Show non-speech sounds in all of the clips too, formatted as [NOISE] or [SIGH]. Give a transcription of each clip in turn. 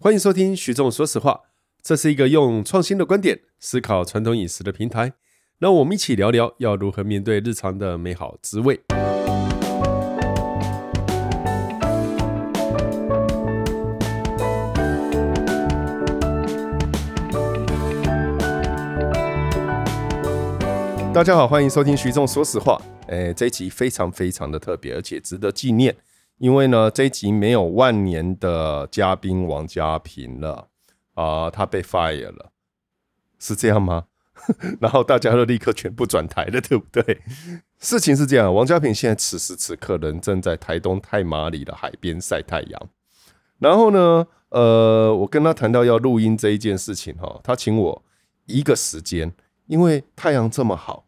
欢迎收听徐总说实话，这是一个用创新的观点思考传统饮食的平台。让我们一起聊聊要如何面对日常的美好滋味。大家好，欢迎收听徐总说实话。诶，这一集非常非常的特别，而且值得纪念。因为呢，这一集没有万年的嘉宾王家平了啊、他被 fire 了，是这样吗？[LAUGHS] 然后大家都立刻全部转台了，对不对？事情是这样，王家平现在此时此刻人正在台东太麻里的海边晒太阳。然后呢，呃，我跟他谈到要录音这一件事情哈，他请我一个时间，因为太阳这么好，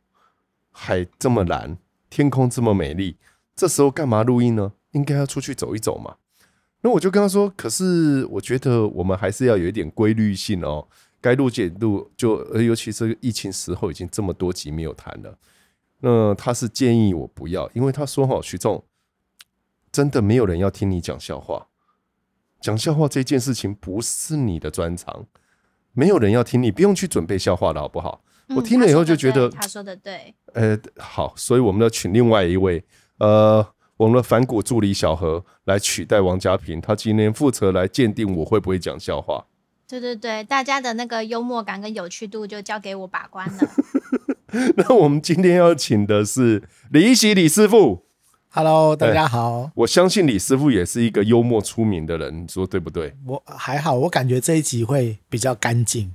海这么蓝，天空这么美丽，这时候干嘛录音呢？应该要出去走一走嘛，那我就跟他说，可是我觉得我们还是要有一点规律性哦，该录就录就，尤其是疫情时候已经这么多集没有谈了，那他是建议我不要，因为他说哈，徐总真的没有人要听你讲笑话，讲笑话这件事情不是你的专长，没有人要听你，不用去准备笑话了，好不好？我听了以后就觉得他说的对，呃，好，所以我们要请另外一位，呃。我们的反骨助理小何来取代王家平，他今天负责来鉴定我会不会讲笑话。对对对，大家的那个幽默感跟有趣度就交给我把关了。[LAUGHS] 那我们今天要请的是李一席李师傅。Hello，大家好。欸，我相信李师傅也是一个幽默出名的人，你说对不对？我还好，我感觉这一集会比较干净。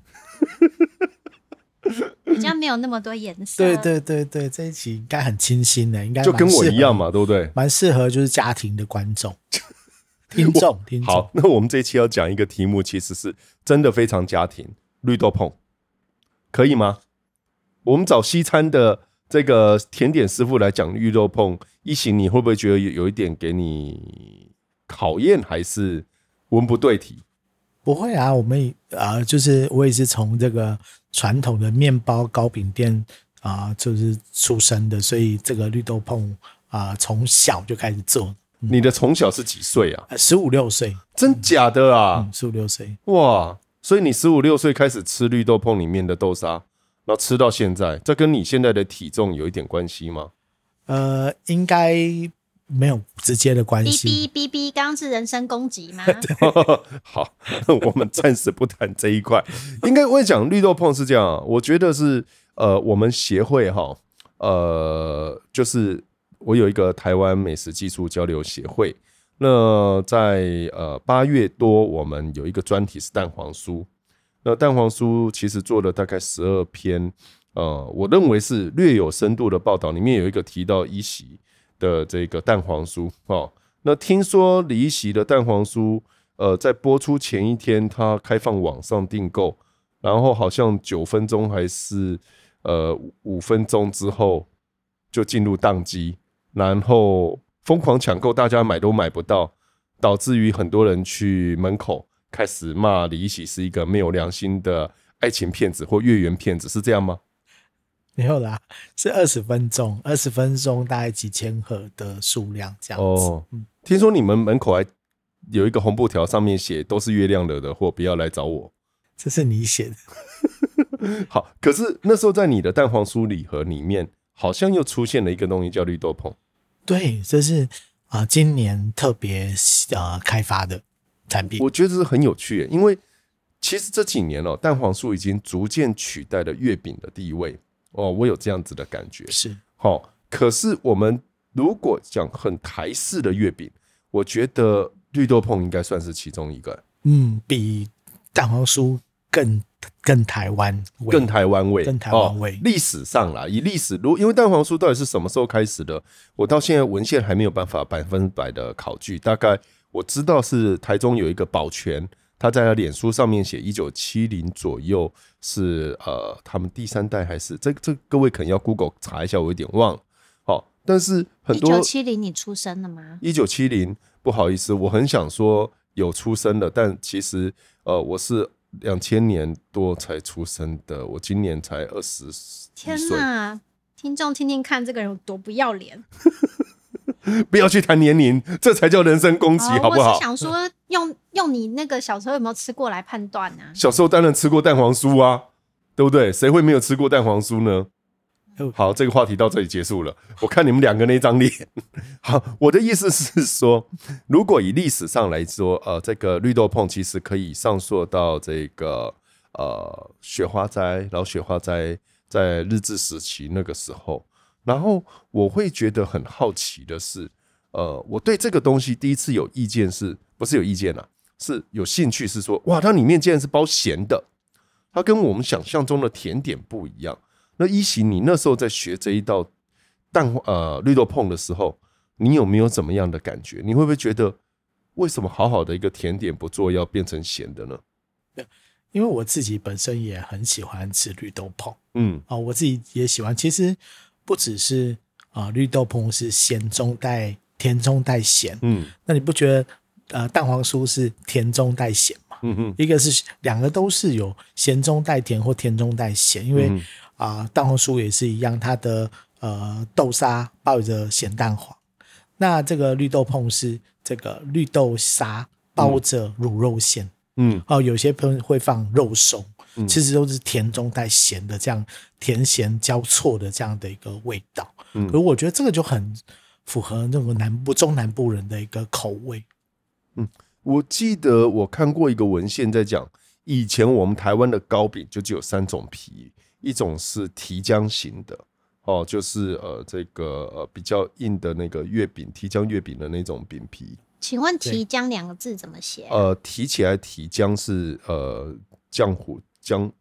比较没有那么多颜色。对对对对，这一期应该很清新的，应该就跟我一样嘛，对不对？蛮适合就是家庭的观众、[LAUGHS] 听众、听众。好，那我们这一期要讲一个题目，其实是真的非常家庭，绿豆碰，可以吗？我们找西餐的这个甜点师傅来讲绿豆碰，一行你会不会觉得有有一点给你考验，还是文不对题？不会啊，我们啊、呃，就是我也是从这个传统的面包糕饼店啊、呃，就是出生的，所以这个绿豆椪啊、呃，从小就开始做。嗯、你的从小是几岁啊？十五六岁，真假的啊？十五六岁，哇！所以你十五六岁开始吃绿豆椪里面的豆沙，然后吃到现在，这跟你现在的体重有一点关系吗？呃，应该。没有直接的关系。哔哔哔哔，刚刚是人身攻击吗？[LAUGHS] 好，[LAUGHS] 我们暂时不谈这一块。应该我讲绿豆碰是这样，我觉得是呃，我们协会哈，呃，就是我有一个台湾美食技术交流协会。那在呃八月多，我们有一个专题是蛋黄酥。那蛋黄酥其实做了大概十二篇，呃，我认为是略有深度的报道，里面有一个提到一席。的这个蛋黄酥哦，那听说李一席的蛋黄酥，呃，在播出前一天，它开放网上订购，然后好像九分钟还是呃五分钟之后就进入宕机，然后疯狂抢购，大家买都买不到，导致于很多人去门口开始骂李一席是一个没有良心的爱情骗子或月圆骗子，是这样吗？没有啦，是二十分钟，二十分钟大概几千盒的数量这样子。哦，听说你们门口还有一个红布条，上面写都是月亮惹的祸，不要来找我。[LAUGHS] 这是你写的。[LAUGHS] 好，可是那时候在你的蛋黄酥礼盒里面，好像又出现了一个东西叫绿豆椪。对，这是啊、呃，今年特别啊、呃、开发的产品。我觉得这是很有趣，因为其实这几年哦、喔，蛋黄酥已经逐渐取代了月饼的地位。哦，我有这样子的感觉，是好。可是我们如果讲很台式的月饼，我觉得绿豆椪应该算是其中一个。嗯，比蛋黄酥更更台湾，更台湾味，更台湾味。历史上啦，以历史如因为蛋黄酥到底是什么时候开始的，我到现在文献还没有办法百分百的考据。大概我知道是台中有一个宝泉。他在他脸书上面写一九七零左右是呃他们第三代还是这这各位可能要 Google 查一下，我有点忘了。好，但是很多一九七零你出生了吗？一九七零不好意思，我很想说有出生的，但其实呃我是两千年多才出生的，我今年才二十。天哪！听众听听看，这个人有多不要脸。[LAUGHS] [LAUGHS] 不要去谈年龄，这才叫人身攻击，好不好？我是想说用，用用你那个小时候有没有吃过来判断呢？小时候当然吃过蛋黄酥啊，对不对？谁会没有吃过蛋黄酥呢？好，这个话题到这里结束了。我看你们两个那张脸。[LAUGHS] 好，我的意思是说，如果以历史上来说，呃，这个绿豆碰其实可以上溯到这个呃雪花斋，然后雪花斋在日治时期那个时候。然后我会觉得很好奇的是，呃，我对这个东西第一次有意见是，是不是有意见啊？是有兴趣，是说，哇，它里面竟然是包咸的，它跟我们想象中的甜点不一样。那一席，你那时候在学这一道蛋呃绿豆椪的时候，你有没有怎么样的感觉？你会不会觉得为什么好好的一个甜点不做，要变成咸的呢？因为我自己本身也很喜欢吃绿豆椪，嗯，啊，我自己也喜欢。其实不只是啊，绿豆椪是咸中带甜中带咸，嗯，那你不觉得呃蛋黄酥是甜中带咸吗？嗯嗯，一个是两个都是有咸中带甜或甜中带咸，因为。啊、呃，蛋黄酥也是一样，它的呃豆沙包着咸蛋黄。那这个绿豆椪是这个绿豆沙包着卤肉馅，嗯，哦，有些朋友会放肉松，嗯，其实都是甜中带咸的，这样甜咸交错的这样的一个味道。嗯，可是我觉得这个就很符合那个南部中南部人的一个口味。嗯，我记得我看过一个文献在讲，以前我们台湾的糕饼就只有三种皮。一种是提浆型的，哦，就是呃这个呃比较硬的那个月饼，提浆月饼的那种饼皮。请问“提浆”两个字怎么写？呃，提起来提浆是呃浆糊浆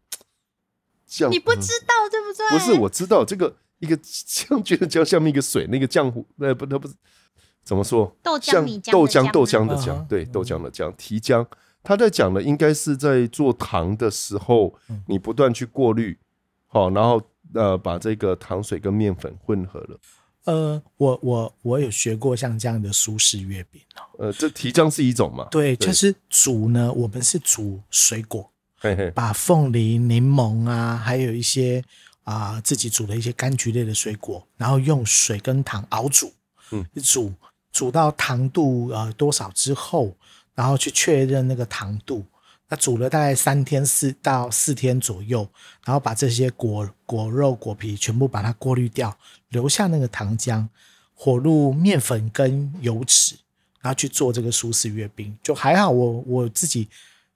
浆。你不知道、嗯、对不对？不是，我知道这个一个浆，觉得浆下面一个水，那个浆糊，那不，那不是怎么说？豆浆米浆豆浆豆浆的浆，啊、对，豆浆的浆，提浆。他在讲的应该是在做糖的时候，你不断去过滤。好，然后呃，把这个糖水跟面粉混合了。呃，我我我有学过像这样的苏式月饼哦呃，这提浆是一种嘛？对，就是煮呢，我们是煮水果，嘿嘿，把凤梨、柠檬啊，还有一些啊、呃、自己煮的一些柑橘类的水果，然后用水跟糖熬煮，嗯，煮煮到糖度呃多少之后，然后去确认那个糖度。那煮了大概三天四到四天左右，然后把这些果果肉果皮全部把它过滤掉，留下那个糖浆，火入面粉跟油脂，然后去做这个苏式月饼。就还好我，我我自己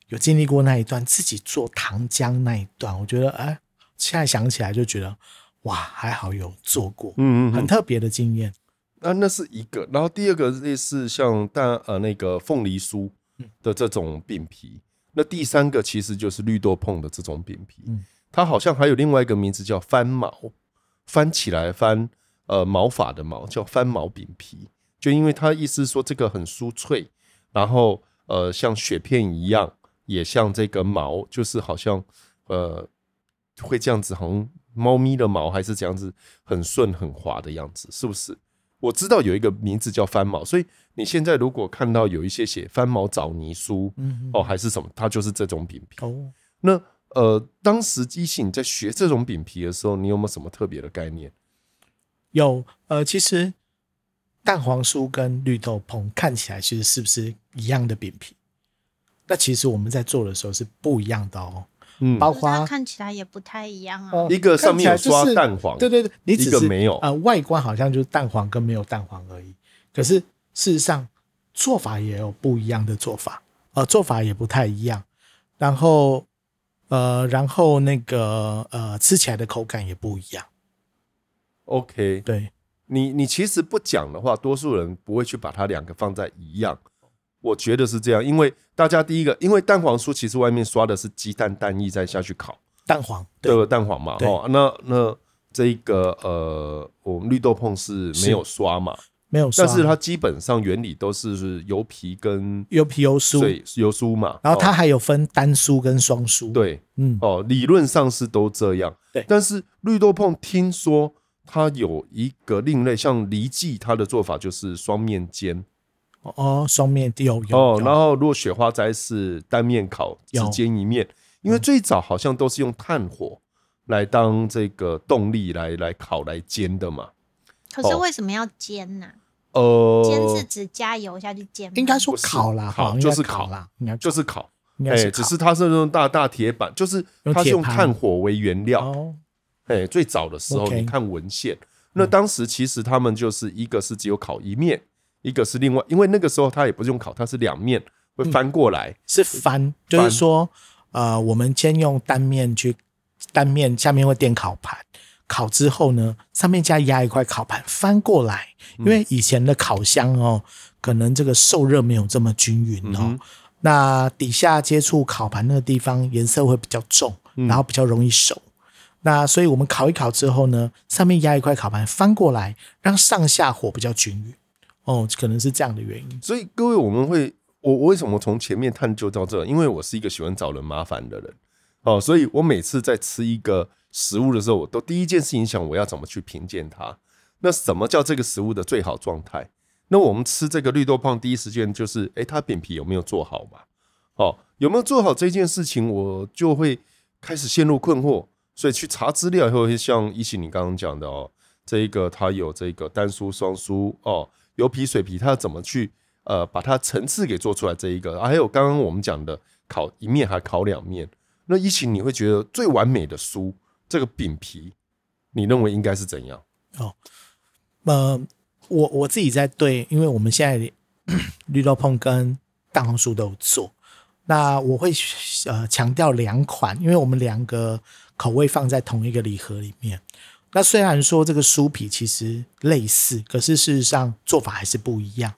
有经历过那一段，自己做糖浆那一段，我觉得哎，现在想起来就觉得哇，还好有做过，嗯嗯，很特别的经验。那那是一个，然后第二个类似像蛋呃那个凤梨酥的这种饼皮。那第三个其实就是绿豆碰的这种饼皮，它好像还有另外一个名字叫翻毛，翻起来翻，呃，毛发的毛叫翻毛饼皮，就因为它意思是说这个很酥脆，然后呃像雪片一样，也像这个毛，就是好像呃会这样子，好像猫咪的毛还是这样子很顺很滑的样子，是不是？我知道有一个名字叫翻毛，所以你现在如果看到有一些写翻毛枣泥酥，嗯，哦，还是什么，它就是这种饼皮。哦，那呃，当时一席你在学这种饼皮的时候，你有没有什么特别的概念？有，呃，其实蛋黄酥跟绿豆椪看起来其实是不是一样的饼皮？那其实我们在做的时候是不一样的哦。嗯，包括看起来也不太一样啊。一个上面有刷蛋黄，对对对，你只是一个没有呃，外观好像就是蛋黄跟没有蛋黄而已。可是事实上做法也有不一样的做法，呃，做法也不太一样。然后呃，然后那个呃，吃起来的口感也不一样。OK，对你你其实不讲的话，多数人不会去把它两个放在一样。我觉得是这样，因为大家第一个，因为蛋黄酥其实外面刷的是鸡蛋蛋液再下去烤。蛋黄，对，对蛋黄嘛，哦，那那这个呃，我们绿豆碰是没有刷嘛，没有刷，但是它基本上原理都是油皮跟油皮油酥，对，油酥嘛，然后它还有分单酥跟双酥，对，嗯，哦，理论上是都这样，对，但是绿豆碰听说它有一个另类，像黎记它的做法就是双面煎。哦，双面有有哦，然后如果雪花斋是单面烤，只煎一面，因为最早好像都是用炭火来当这个动力来来烤来煎的嘛。可是为什么要煎呢？啊？呃，煎是指加油下去煎吗？应该说烤啦，烤哈就是烤烤啦，应该就是烤，哎，只是它是那种大大铁板，就是它是用炭火为原料。哦，哎，最早的时候你看文献，那当时其实他们就是一个是只有烤一面，一个是另外，因为那个时候它也不是用烤，它是两面会翻过来，是翻，就是说，呃，我们先用单面去，单面下面会垫烤盘，烤之后呢，上面加压一块烤盘翻过来，因为以前的烤箱哦，可能这个受热没有这么均匀哦，嗯那底下接触烤盘那个地方颜色会比较重，然后比较容易熟。那所以我们烤一烤之后呢，上面压一块烤盘翻过来，让上下火比较均匀。哦，可能是这样的原因。所以各位，我们会我我为什么从前面探究到这？因为我是一个喜欢找人麻烦的人哦，所以我每次在吃一个食物的时候，我都第一件事情想我要怎么去评鉴它。那什么叫这个食物的最好状态？那我们吃这个绿豆椪，第一时间就是，诶，它扁皮有没有做好嘛？哦，有没有做好这件事情，我就会开始陷入困惑。所以去查资料以后，像一起你刚刚讲的哦，这一个它有这个单酥、双酥哦，油皮、水皮，它要怎么去呃把它层次给做出来？这一个，还有刚刚我们讲的烤一面还烤两面，那一起你会觉得最完美的酥这个饼皮，你认为应该是怎样？哦，呃，我我自己在对，因为我们现在绿豆椪跟蛋黄酥都有做，那我会呃强调两款，因为我们两个口味放在同一个礼盒里面。那虽然说这个酥皮其实类似，可是事实上做法还是不一样。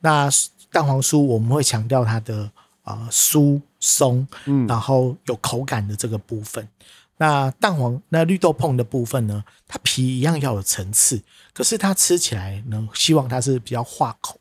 那蛋黄酥我们会强调它的呃酥松，嗯，然后有口感的这个部分。那蛋黄那绿豆碰的部分呢，它皮一样要有层次，可是它吃起来呢，希望它是比较化口、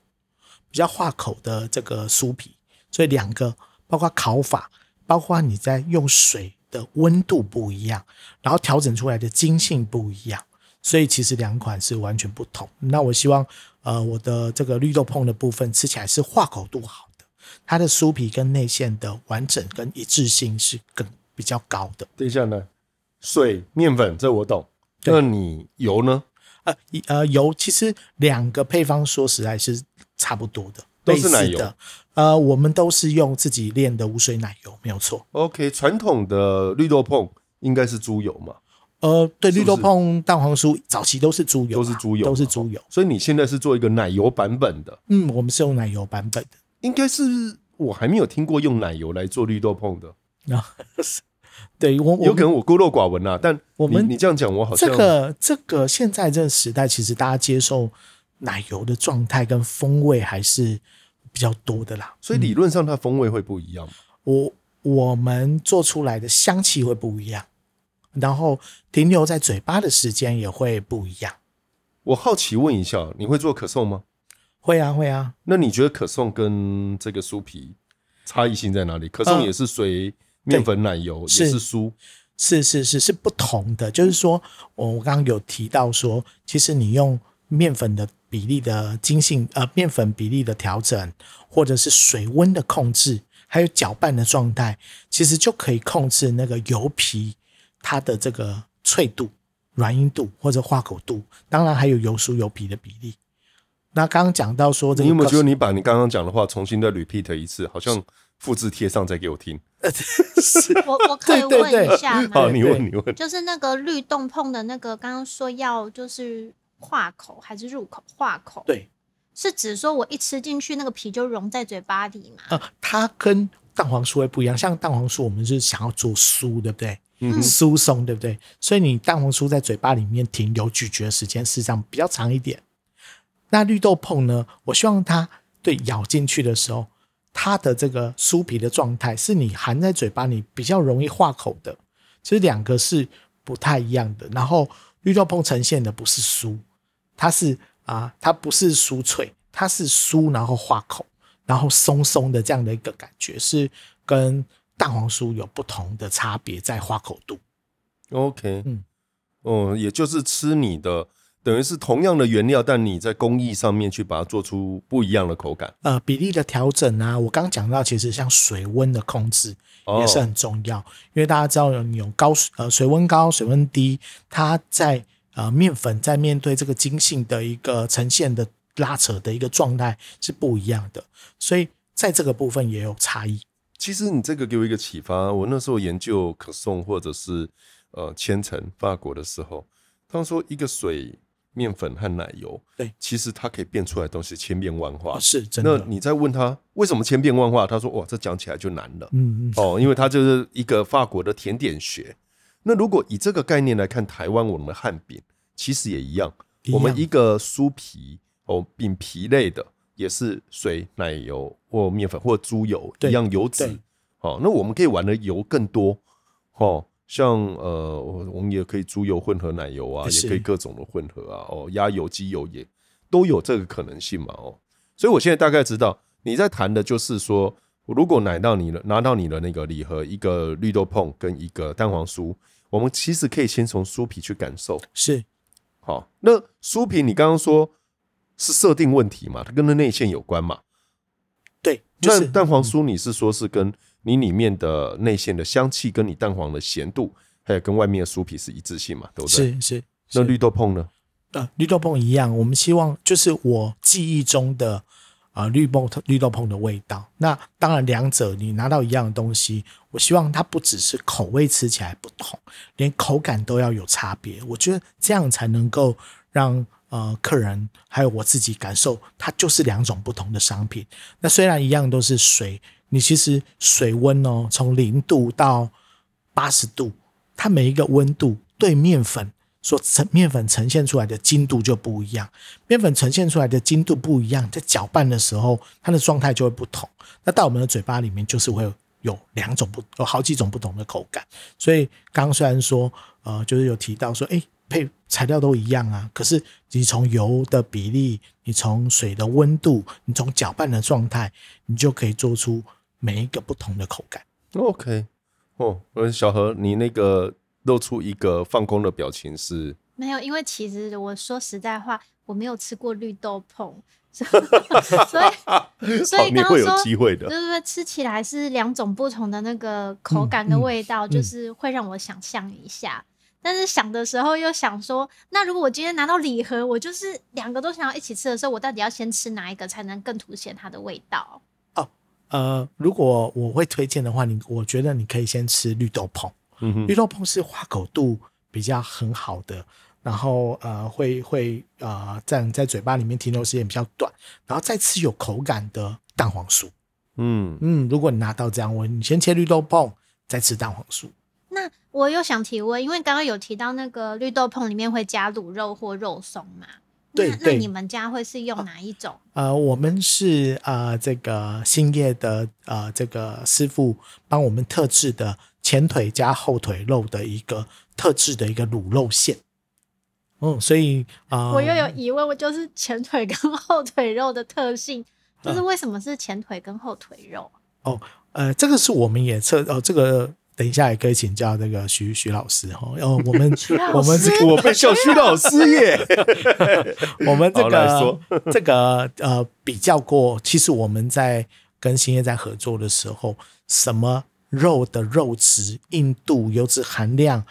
比较化口的这个酥皮。所以两个包括烤法，包括你在用水的温度不一样，然后调整出来的筋性不一样，所以其实两款是完全不同。那我希望呃我的这个绿豆椪的部分吃起来是化口度好的，它的酥皮跟内馅的完整跟一致性是更比较高的。等一下呢，水、面粉这我懂，那你油呢？呃，呃，油其实两个配方说实在是差不多的，都是奶油的。呃，我们都是用自己炼的无水奶油，没有错。OK，传统的绿豆椪应该是猪油嘛？呃，对，绿豆椪、蛋黄酥早期都是猪油、啊，都是猪油，都是猪油。所以你现在是做一个奶油版本的？嗯，我们是用奶油版本的。应该是我还没有听过用奶油来做绿豆椪的。啊，[LAUGHS] 对我，我有可能我孤陋寡闻啊。但我们你这样讲，我好像这个这个现在这个时代，其实大家接受奶油的状态跟风味还是比较多的啦。所以理论上它风味会不一样吗？我我们做出来的香气会不一样，然后停留在嘴巴的时间也会不一样。我好奇问一下，你会做可颂吗？会啊，会啊。那你觉得可颂跟这个酥皮差异性在哪里？可颂也是水、面粉、奶油，也是酥，是是是是不同的。就是说，我我刚刚有提到说，其实你用面粉的比例的精性，呃，面粉比例的调整，或者是水温的控制，还有搅拌的状态，其实就可以控制那个油皮它的这个脆度、软硬度或者化口度。当然还有油酥油皮的比例。那刚刚讲到说，你有没有觉得你把你刚刚讲的话重新再 repeat 一次，好像复制贴上再给我听？[LAUGHS] 我我可以问一下吗？好，你问你问，就是那个绿豆碰的那个，刚刚说要就是化口还是入口？化口？对，是指说我一吃进去那个皮就融在嘴巴里嘛？呃，它跟蛋黄酥会不一样，像蛋黄酥我们是想要做酥，对不对？嗯，酥松，对不对？所以你蛋黄酥在嘴巴里面停留咀嚼的时间，事实上比较长一点。那绿豆椪呢？我希望它对咬进去的时候，它的这个酥皮的状态是你含在嘴巴里比较容易化口的。其实两个是不太一样的。然后绿豆椪呈现的不是酥，它是啊，它不是酥脆，它是酥然后化口，然后松松的这样的一个感觉，是跟蛋黄酥有不同的差别在化口度。OK，嗯，哦，也就是吃你的。等于是同样的原料，但你在工艺上面去把它做出不一样的口感。呃，比例的调整啊，我刚讲到，其实像水温的控制也是很重要，哦、因为大家知道你有高呃水温高、水温低，它在呃面粉在面对这个筋性的一个呈现的拉扯的一个状态是不一样的，所以在这个部分也有差异。其实你这个给我一个启发，我那时候研究可颂或者是呃千层法国的时候，他们说一个水、面粉和奶油，对，其实它可以变出来的东西千变万化，哦、是真的。那你再问他为什么千变万化，他说哇，这讲起来就难了，嗯嗯，哦，因为它就是一个法国的甜点学。那如果以这个概念来看，台湾我们的汉饼其实也一样，一样。我们一个酥皮哦，饼皮类的。也是水、奶油或面粉或猪油一样油脂，哦，那我们可以玩的油更多，哦，像呃，我们也可以猪油混合奶油啊，也可以各种的混合啊，哦，鸭油、鸡油也都有这个可能性嘛，哦，所以我现在大概知道你在谈的就是说，如果拿到你的拿到你的那个礼盒，一个绿豆碰跟一个蛋黄酥，我们其实可以先从酥皮去感受，是，好，那酥皮你刚刚说。是设定问题嘛？它跟那内馅有关嘛？对，就是、那蛋黄酥你是说是跟你里面的内馅的香气，跟你蛋黄的咸度，还有跟外面的酥皮是一致性嘛？对不对？是是。那绿豆碰呢？呃，绿豆碰一样，我们希望就是我记忆中的啊、绿豆绿豆碰的味道。那当然，两者你拿到一样的东西，我希望它不只是口味吃起来不同，连口感都要有差别。我觉得这样才能够让。呃，客人还有我自己感受，它就是两种不同的商品。那虽然一样都是水，你其实水温哦，从零度到八十度，它每一个温度对面粉所呈面粉呈现出来的精度就不一样。面粉呈现出来的精度不一样，在搅拌的时候，它的状态就会不同。那到我们的嘴巴里面，就是会有两种不，有好几种不同的口感。所以刚虽然说，呃，就是有提到说，哎。配材料都一样啊，可是你从油的比例，你从水的温度，你从搅拌的状态，你就可以做出每一个不同的口感。OK，哦，我小何，你那个露出一个放空的表情是？没有，因为其实我说实在话，我没有吃过绿豆椪，[LAUGHS] [LAUGHS] 所以所以刚刚说，会有机会的，对对吃起来是两种不同的那个口感跟味道，嗯嗯、就是会让我想象一下。但是想的时候又想说，那如果我今天拿到礼盒，我就是两个都想要一起吃的时候，我到底要先吃哪一个才能更凸显它的味道？哦，呃，如果我会推荐的话，你我觉得你可以先吃绿豆椪。嗯，绿豆椪是化口度比较很好的，然后呃会会呃在在嘴巴里面停留时间比较短，然后再吃有口感的蛋黄酥。嗯嗯，如果你拿到这样，我你先切绿豆椪，再吃蛋黄酥。那我又想提问，因为刚刚有提到那个绿豆椪里面会加卤肉或肉松嘛？对，那，那你们家会是用哪一种？呃，我们是呃这个兴业的呃这个师傅帮我们特制的前腿加后腿肉的一个特制的一个卤肉馅。嗯，所以啊，呃、我又有疑问，我就是前腿跟后腿肉的特性，就是为什么是前腿跟后腿肉？呃、哦，呃，这个是我们也测哦，这个。等一下也可以请教那个徐徐老师哈，然后我们我们这个我被叫徐老师耶，[LAUGHS] 我们这个这个呃比较过，其实我们在跟兴业在合作的时候，什么肉的肉质、硬度、油脂含量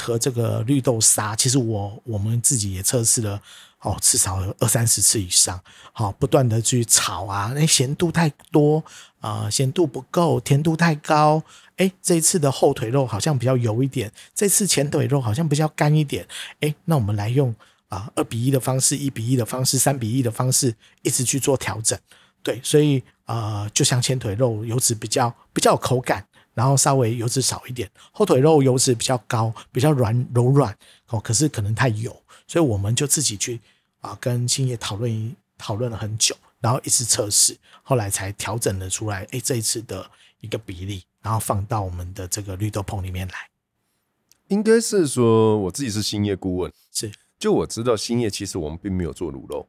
和这个绿豆沙，其实我我们自己也测试了。哦，至少有二三十次以上，好，不断的去炒啊，那咸度太多啊，咸度不够，甜度太高，哎，这一次的后腿肉好像比较油一点，这次前腿肉好像比较干一点，哎，那我们来用啊二比一的方式，一比一的方式，三比一的方式，一直去做调整，对，所以啊，呃，就像前腿肉油脂比较比较有口感，然后稍微油脂少一点，后腿肉油脂比较高，比较软柔软，哦，可是可能太油。所以我们就自己去啊，跟兴业讨论讨论了很久，然后一次测试，后来才调整了出来。哎，这一次的一个比例，然后放到我们的这个绿豆椪里面来。应该是说，我自己是兴业顾问，是就我知道兴业其实我们并没有做卤肉。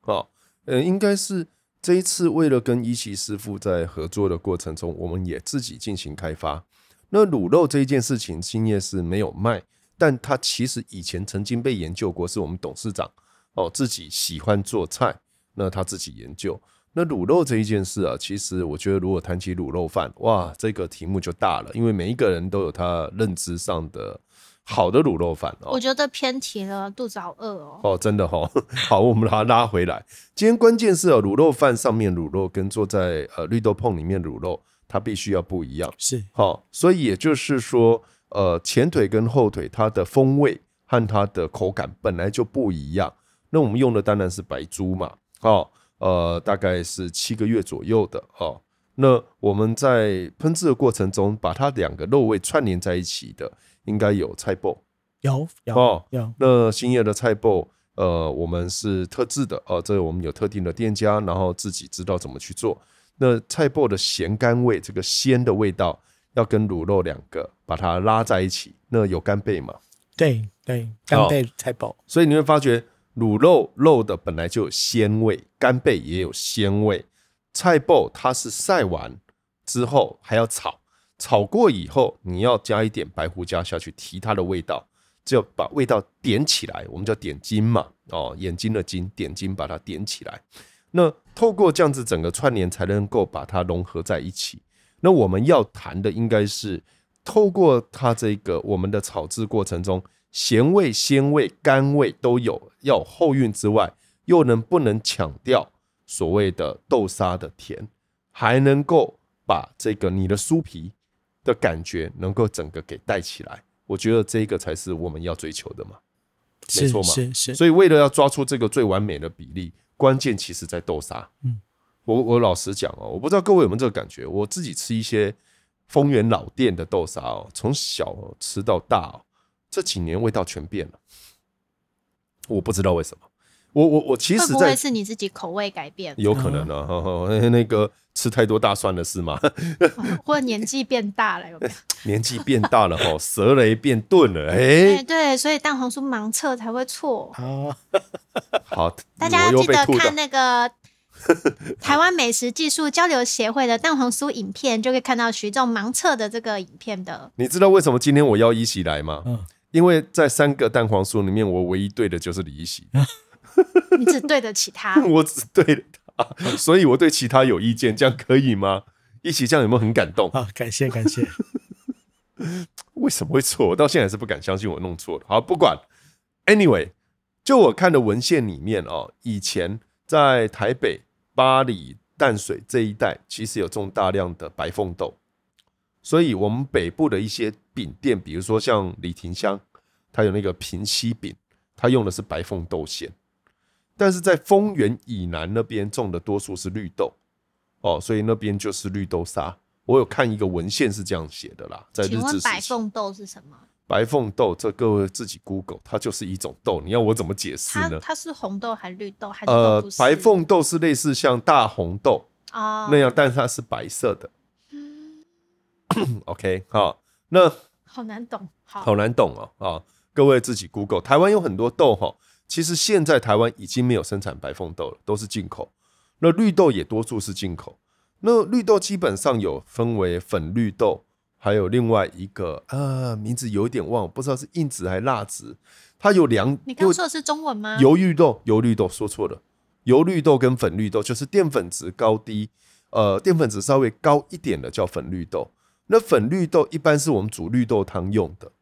哦，呃，应该是这一次为了跟一奇师傅在合作的过程中，我们也自己进行开发。那卤肉这一件事情，兴业是没有卖。但他其实以前曾经被研究过，是我们董事长哦自己喜欢做菜，那他自己研究。那卤肉这一件事啊，其实我觉得如果谈起卤肉饭，哇，这个题目就大了，因为每一个人都有他认知上的好的卤肉饭哦。我觉得偏题了，肚子好饿哦。哦，真的哦。[LAUGHS] 好，我们把它拉回来。今天关键是哦，卤肉饭上面卤肉跟坐在呃绿豆碰里面卤肉，它必须要不一样。是，好，所以也就是说，呃，前腿跟后腿它的风味和它的口感本来就不一样。那我们用的当然是白猪嘛，哦，呃，大概是七个月左右的哦。那我们在烹制的过程中，把它两个肉味串联在一起的，应该有菜脯，有有哦，有。那欣叶的菜脯，呃，我们是特制的哦，这个我们有特定的店家，然后自己知道怎么去做。那菜脯的咸甘味，这个鲜的味道，要跟卤肉两个把它拉在一起。那有干贝嘛？对对，干贝菜脯，哦。所以你会发觉，卤肉肉的本来就有鲜味，干贝也有鲜味。菜脯它是晒完之后还要炒，炒过以后你要加一点白胡椒下去提它的味道，就把味道点起来，我们叫点睛嘛，哦，眼睛的睛，点睛把它点起来。那透过这样子整个串联才能够把它融合在一起。那我们要谈的应该是透过它这个我们的炒制过程中，咸味、鲜味、甘味都有，要后韵之外，又能不能强调？所谓的豆沙的甜，还能够把这个你的酥皮的感觉能够整个给带起来，我觉得这个才是我们要追求的嘛，没错嘛，是是。所以为了要抓出这个最完美的比例，关键其实在豆沙。嗯，我我老实讲哦，我不知道各位有没有这个感觉，我自己吃一些丰源老店的豆沙哦，从小吃到大哦，这几年味道全变了，我不知道为什么。我我我其实在，会不会是你自己口味改变？有可能呢、啊，[LAUGHS] 那个吃太多大蒜了是吗？[LAUGHS] 或者年纪变大了有没有？[LAUGHS] 年纪变大了哈，舌雷变钝了，[LAUGHS] 哎、欸，对，所以蛋黄酥盲测才会错。啊好，大家记得看那个台湾美食技术交流协会的蛋黄酥影片，就可以看到徐仲盲测的这个影片的。你知道为什么今天我要一起来吗？嗯，因为在三个蛋黄酥里面，我唯一对的就是李一喜。你只对得起他，我只对了他，[LAUGHS] 所以我对其他有意见，这样可以吗？一起这样有没有很感动？啊，感谢感谢。[LAUGHS] 为什么会错？我到现在还是不敢相信我弄错了。好，不管。Anyway，就我看的文献里面哦，以前在台北、巴黎、淡水这一带，其实有种大量的白凤豆，所以我们北部的一些饼店，比如说像李廷香，它有那个平西饼，它用的是白凤豆馅。但是在丰原以南那边种的多数是绿豆哦，所以那边就是绿豆沙。我有看一个文献是这样写的啦，在日白凤豆是什么？白凤豆，这各位自己 Google，它就是一种豆。你要我怎么解释呢？它，它是红豆还是绿豆？还是呃，白凤豆是类似像大红豆啊那样，但是它是白色的。嗯、[COUGHS] OK，好，那好难懂，好，好难懂哦。啊，各位自己 Google。台湾有很多豆哈。其实现在台湾已经没有生产白凤豆了，都是进口。那绿豆也多数是进口。那绿豆基本上有分为粉绿豆，还有另外一个啊，名字有点忘，不知道是硬质还是蜡质。它有两，你刚说的是中文吗？油绿豆，油绿豆说错了，油绿豆跟粉绿豆就是淀粉值高低，呃，淀粉值稍微高一点的叫粉绿豆。那粉绿豆一般是我们煮绿豆汤用的，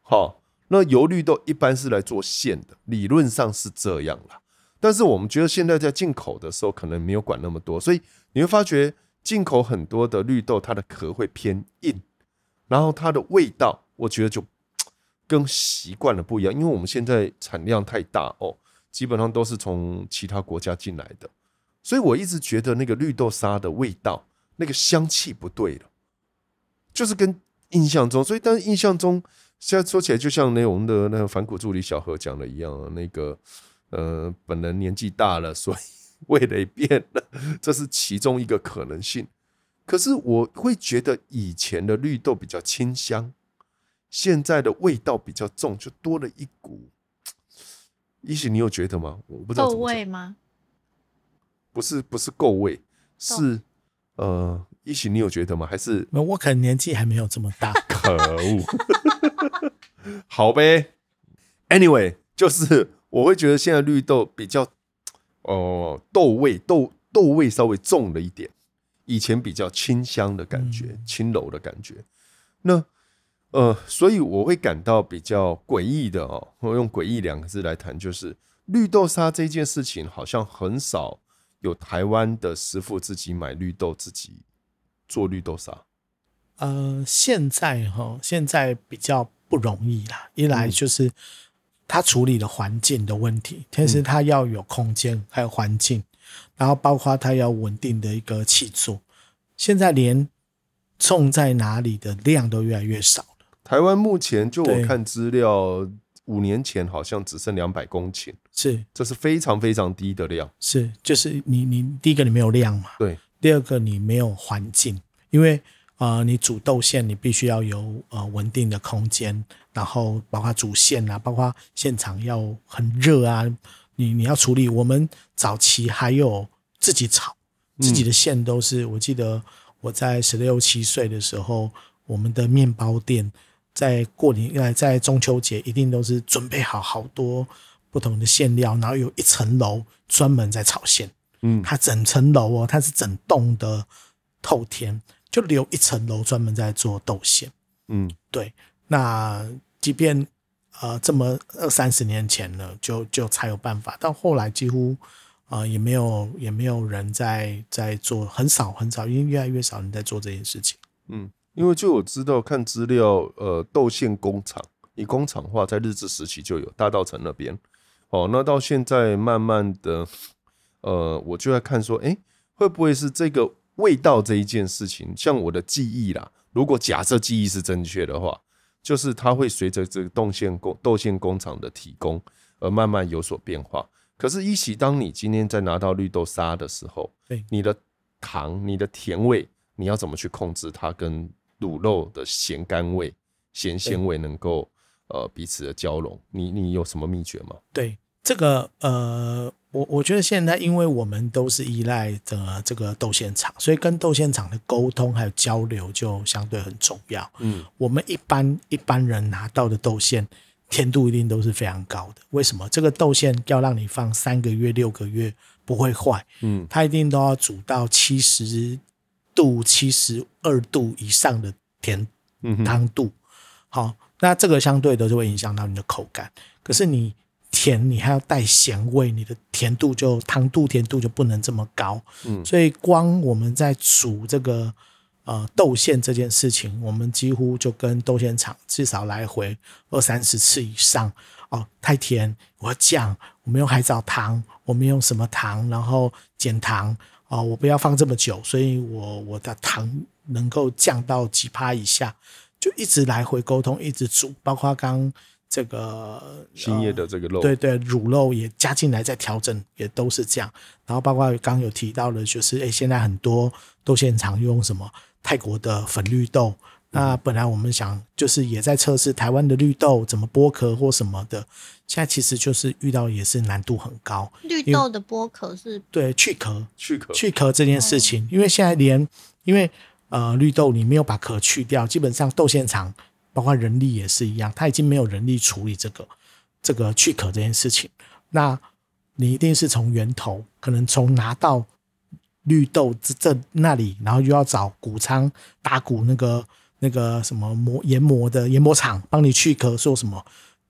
好。那油绿豆一般是来做馅的，理论上是这样啦。但是我们觉得现在在进口的时候，可能没有管那么多，所以你会发觉进口很多的绿豆，它的壳会偏硬，然后它的味道，我觉得就跟习惯了不一样。因为我们现在产量太大哦，基本上都是从其他国家进来的，所以我一直觉得那个绿豆沙的味道，那个香气不对了，就是跟印象中，所以但是印象中。现在说起来，就像那我们的那个反骨助理小何讲的一样，那个呃，本人年纪大了，所以 [LAUGHS] 味蕾变了，这是其中一个可能性。可是我会觉得以前的绿豆比较清香，现在的味道比较重，就多了一股。一喜，你有觉得吗？我不知道。够味吗？不是，不是够味，是呃，一喜，你有觉得吗？还是我可能年纪还没有这么大。[LAUGHS] 可恶，好呗。Anyway，就是我会觉得现在绿豆比较，哦、呃，豆味豆豆味稍微重了一点，以前比较清香的感觉，轻柔的感觉。那呃，所以我会感到比较诡异的哦。我用“诡异”两个字来谈，就是绿豆沙这件事情，好像很少有台湾的师傅自己买绿豆，自己做绿豆沙。呃，现在哈，现在比较不容易啦。一来就是他处理的环境的问题，其实他要有空间，还有环境，然后包括他要稳定的一个气座。现在连种在哪里的量都越来越少了。台湾目前就我看资料，五年前好像只剩两百公顷，是，这是非常非常低的量。是，就是你你第一个你没有量嘛，对，第二个你没有环境，因为啊、呃，你煮豆馅你必须要有呃稳定的空间，然后包括煮馅啊，包括现场要很热啊，你你要处理。我们早期还有自己炒，自己的馅都是，嗯、我记得我在十六七岁的时候，我们的面包店。在过年，在中秋节，一定都是准备好好多不同的馅料，然后有一层楼专门在炒馅。嗯，它整层楼哦，它是整栋的透天，就留一层楼专门在做豆馅。嗯，对。那即便呃这么二三十年前了，就就才有办法，到后来几乎啊、呃、也没有也没有人在在做，很少很少，因为越来越少人在做这件事情。嗯。因为就我知道看资料，呃，豆馅工厂以工厂化在日治时期就有大道城那边，哦，那到现在慢慢的，呃，我就在看说，哎，会不会是这个味道这一件事情，像我的记忆啦，如果假设记忆是正确的话，就是它会随着这个豆馅工豆馅工厂的提供而慢慢有所变化。可是，一起当你今天在拿到绿豆沙的时候，你的糖、你的甜味，你要怎么去控制它跟卤肉的咸甘味、咸鲜味能够呃彼此的交融，你你有什么秘诀吗？对这个呃，我我觉得现在因为我们都是依赖的这个豆线厂，所以跟豆线厂的沟通还有交流就相对很重要。嗯，我们一般一般人拿到的豆馅甜度一定都是非常高的。为什么？这个豆馅要让你放三个月、六个月不会坏，嗯，它一定都要煮到七十。度七十二度以上的甜汤度，好，那这个相对的就会影响到你的口感。可是你甜，你还要带咸味，你的甜度就糖度甜度就不能这么高。嗯，所以光我们在煮这个呃豆馅这件事情，我们几乎就跟豆馅厂至少来回二三十次以上。哦，太甜，我要降，我们用海藻糖，我们用什么糖，然后减糖。哦，我不要放这么久，所以我我的糖能够降到几趴以下，就一直来回沟通，一直煮，包括刚这个新叶的这个肉，对对，乳肉也加进来再调整，也都是这样。然后包括刚有提到的，就是诶，现在很多豆馅厂用什么泰国的粉绿豆。那本来我们想就是也在测试台湾的绿豆怎么剥壳或什么的，现在其实就是遇到也是难度很高。绿豆的剥壳是？对，去壳，去壳，去壳这件事情，因为现在连因为呃绿豆你没有把壳去掉，基本上豆馅厂包括人力也是一样，他已经没有人力处理这个这个去壳这件事情。那你一定是从源头，可能从拿到绿豆这这那里，然后又要找谷仓打谷那个。那个什么磨研磨的研磨厂帮你去壳，说什么？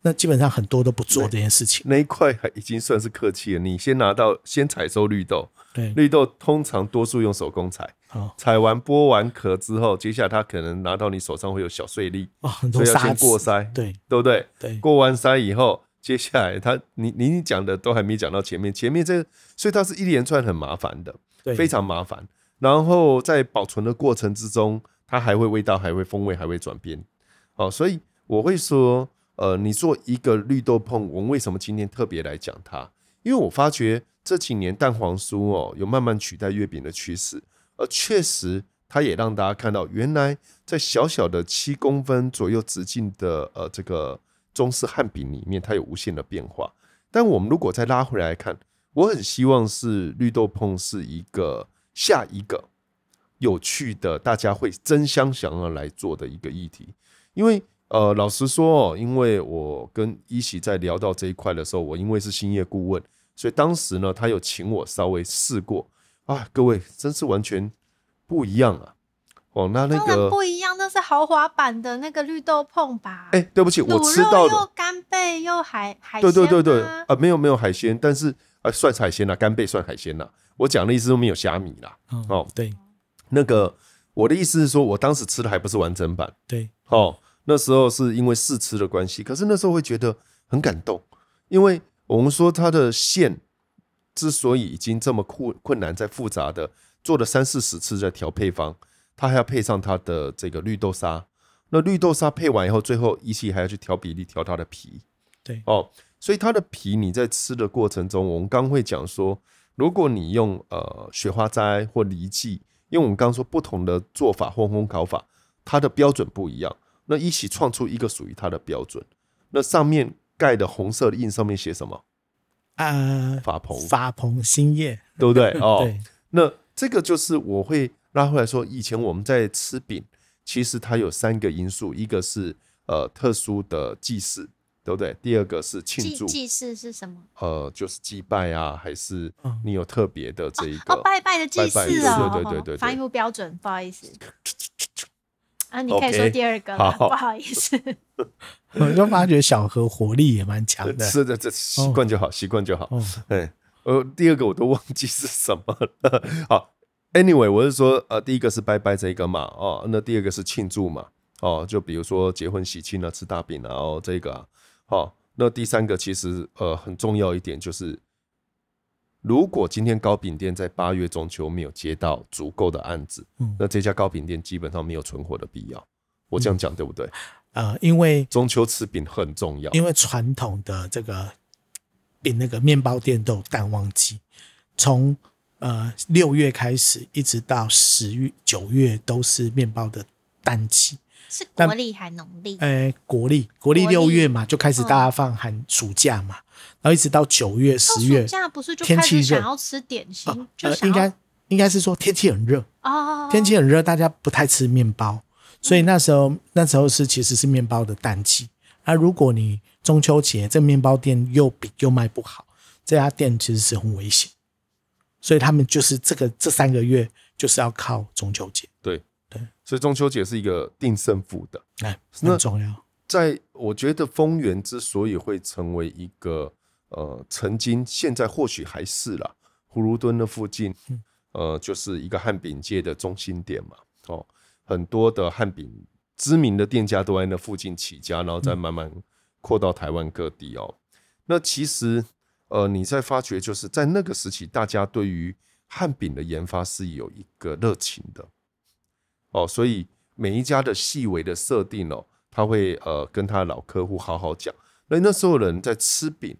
那基本上很多都不做这件事情。那一块还已经算是客气了。你先拿到，先采收绿豆，对，绿豆通常多数用手工采。采完剥完壳之后，接下来它可能拿到你手上会有小碎粒，哦，很多所以要先过筛，对，对不对？对，过完筛以后，接下来它你你讲的都还没讲到前面，前面这个，所以它是一连串很麻烦的，对，非常麻烦。然后在保存的过程之中。它还会味道，还会风味，还会转变，哦，所以我会说，呃，你做一个绿豆椪，我们为什么今天特别来讲它？因为我发觉这几年蛋黄酥哦，有慢慢取代月饼的趋势，而确实它也让大家看到，原来在小小的七公分左右直径的呃这个中式汉饼里面，它有无限的变化。但我们如果再拉回来看，我很希望是绿豆椪是一个下一个。有趣的，大家会争相想要来做的一个议题，因为呃，老实说哦，因为我跟一喜在聊到这一块的时候，我因为是兴业顾问，所以当时呢，他有请我稍微试过啊，各位真是完全不一样啊！哦，那那个不一样，那是豪华版的那个绿豆碰吧？哎、对不起，我吃到的，干贝又海海鲜、啊，对对对对，啊、呃，没有没有海鲜，但是啊、呃，算是海鲜啦，干贝算海鲜啦。我讲的意思都没有虾米啦。嗯、哦，对，那个我的意思是说，我当时吃的还不是完整版。对，哦，那时候是因为试吃的关系，可是那时候会觉得很感动，因为我们说它的馅之所以已经这么困困难，在复杂的做了三四十次在调配方。它还要配上它的这个绿豆沙，那绿豆沙配完以后，最后一起还要去调比例，调它的皮。对哦，所以它的皮你在吃的过程中，我们刚会讲说，如果你用呃雪花斋或梨记，因为我们刚说不同的做法或烘烤法，它的标准不一样，那一起创出一个属于它的标准。那上面盖的红色的印上面写什么？啊，法鹏，法鹏兴业，对不对？[LAUGHS] 哦，对，那这个就是我会。拉回来说，以前我们在吃饼，其实它有三个因素，一个是呃特殊的祭祀，对不对？第二个是庆祝。祭祀是什么？呃，就是祭拜啊，还是你有特别的这一个、哦哦、拜拜的祭祀哦，对对对对，发音不标准，不好意思。啊，你可以说第二个，okay, 好不好意思。[LAUGHS] 我就发觉小何活力也蛮强的，[LAUGHS] 是的，这习惯就好，习惯就好。哦，哎，呃，第二个我都忘记是什么了。[LAUGHS] 好。Anyway，我是说，呃，第一个是拜拜这个嘛，哦，那第二个是庆祝嘛，哦，就比如说结婚喜庆啊，吃大饼啊，哦，这个啊，哦，那第三个其实呃很重要一点就是，如果今天糕饼店在八月中秋没有接到足够的案子，嗯，那这家糕饼店基本上没有存活的必要。我这样讲对不对？呃，因为中秋吃饼很重要，因为传统的这个饼那个面包店都有淡旺季，从呃，六月开始一直到十月、九月都是面包的淡季，是国历还农历？呃，国历国历六月嘛，就开始大家放寒暑假嘛，嗯、然后一直到九月、十月，暑假不是就开始想要吃点心？呃，呃应该应该是说天气很热哦，天气很热，大家不太吃面包，所以那时候那时候是其实是面包的淡季。那如果你中秋节这面包店又比又卖不好，这家店其实是很危险。所以他们就是这个这三个月就是要靠中秋节，对对，所以中秋节是一个定胜负的，哎，很重要。在我觉得丰原之所以会成为一个呃，曾经现在或许还是啦，葫芦墩的附近，呃，就是一个汉饼界的中心点嘛，哦，很多的汉饼知名的店家都在那附近起家，然后再慢慢扩到台湾各地哦。那其实。呃，你在发觉就是在那个时期，大家对于汉饼的研发是有一个热情的哦，所以每一家的细微的设定哦，他会呃跟他的老客户好好讲。那那时候人在吃饼，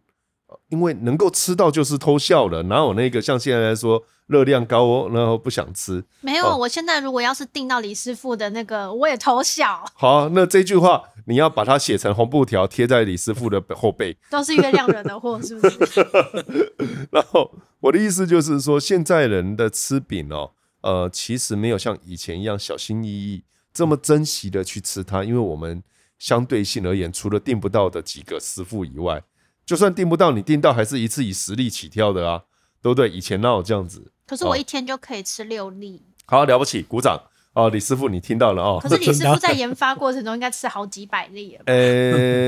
因为能够吃到就是偷笑了，哪有那个像现在来说热量高哦，然后不想吃？没有，我现在如果要是订到李师傅的那个，我也偷笑。好，那这句话。你要把它写成红布条贴在李师傅的后背，都是月亮惹的祸，是不是？[LAUGHS] 然后我的意思就是说，现在人的吃饼哦，呃，其实没有像以前一样小心翼翼，这么珍惜的去吃它，因为我们相对性而言，除了订不到的几个师傅以外，就算订不到，你订到还是一次以十粒起跳的啊，对不对？以前哪有这样子？可是我一天就可以吃六粒，哦，好了不起，鼓掌。哦，李师傅，你听到了哦。[LAUGHS] 可是李师傅在研发过程中应该吃好几百粒了。呃、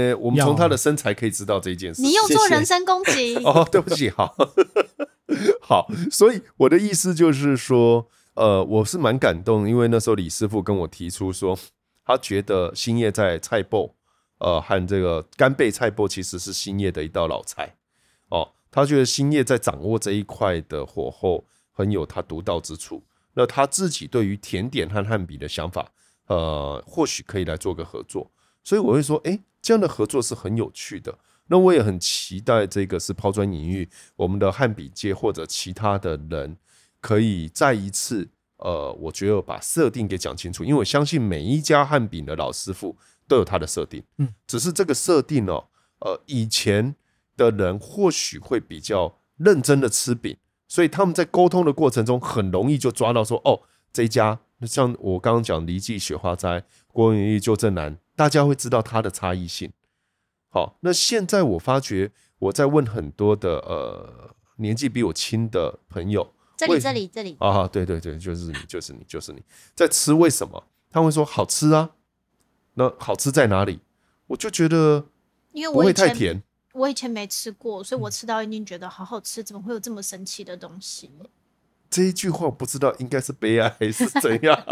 欸，我们从他的身材可以知道这件事。你又做人身攻击 [LAUGHS] 哦，对不起，好，[LAUGHS] 好，所以我的意思就是说，呃，我是蛮感动，因为那时候李师傅跟我提出说，他觉得兴业在菜脯，呃，和这个干贝菜脯其实是兴业的一道老菜。哦，他觉得兴业在掌握这一块的火候很有他独到之处。那他自己对于甜点和汉饼的想法，呃，或许可以来做个合作，所以我会说，诶，这样的合作是很有趣的。那我也很期待这个是抛砖引玉，我们的汉饼界或者其他的人可以再一次，呃，我觉得把设定给讲清楚，因为我相信每一家汉饼的老师傅都有它的设定，嗯，只是这个设定哦，呃，以前的人或许会比较认真的吃饼。所以他们在沟通的过程中，很容易就抓到说，哦，这一家像我刚刚讲离记雪花斋、郭文义旧正南，大家会知道它的差异性。好，那现在我发觉我在问很多的呃年纪比我轻的朋友，这里这里这里啊，对对对，就是你就是你就是你在吃，为什么他会说好吃啊？那好吃在哪里？我就觉得因为不会太甜。我以前没吃过，所以我吃到一定觉得好好吃，怎么会有这么神奇的东西？这一句话我不知道应该是悲哀还是怎样。[LAUGHS]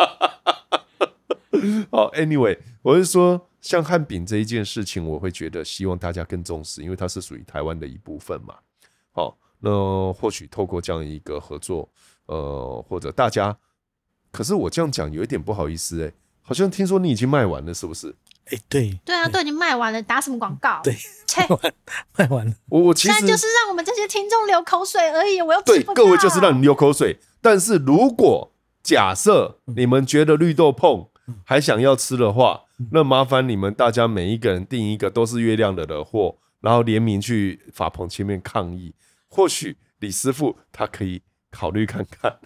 好，Anyway，我是说，像汉饼这一件事情，我会觉得希望大家更重视，因为它是属于台湾的一部分嘛。好，那或许透过这样一个合作，呃，或者大家，可是我这样讲有一点不好意思，哎，好像听说你已经卖完了，是不是？哎，对，对啊，都已经卖完了，打什么广告？对，卖完，[LAUGHS] 卖完了。我我其实现在就是让我们这些听众流口水而已。我要对各位就是让你流口水。但是如果假设你们觉得绿豆碰还想要吃的话，那麻烦你们大家每一个人订一个都是月亮的的货，然后联名去法棚前面抗议。或许李师傅他可以考虑看看。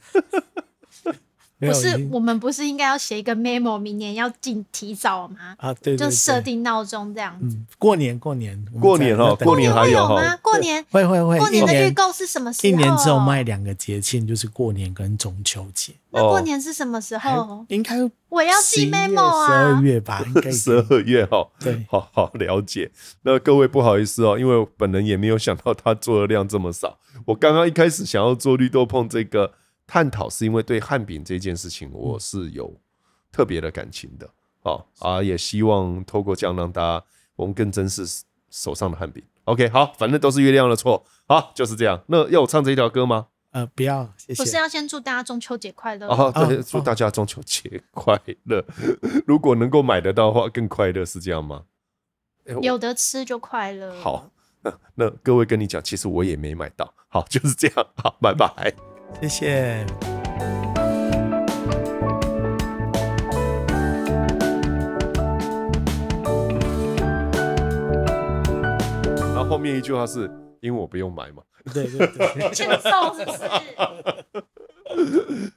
不是，我们不是应该要写一个 memo，明年要进提早吗？啊，对，就设定闹钟这样子。过年，过年，过年哦，过年还有吗？过年会会会。过年的预购是什么时候？一年只有卖两个节庆，就是过年跟中秋节。那过年是什么时候？应该我要寄 memo 啊，十二月吧，应该十二月哈。[LAUGHS] 对，好好了解。那各位不好意思哦，因为本人也没有想到他做的量这么少。我刚刚一开始想要做绿豆碰这个。探讨是因为对汉饼这件事情，我是有特别的感情的，哦啊，也希望透过这样让大家我们更珍视手上的汉饼。OK，好，反正都是月亮的错，好，就是这样。那要我唱这一条歌吗？呃，不要，谢谢。不是要先祝大家中秋节快乐啊？对，祝大家中秋节快乐。[LAUGHS] 如果能够买得到的话，更快乐，是这样吗？有得吃就快乐。好，那那各位跟你讲，其实我也没买到。好，就是这样。好，拜拜。谢谢。然后后面一句话是因为我不用买嘛？对对对，欠揍 [LAUGHS] 是不是？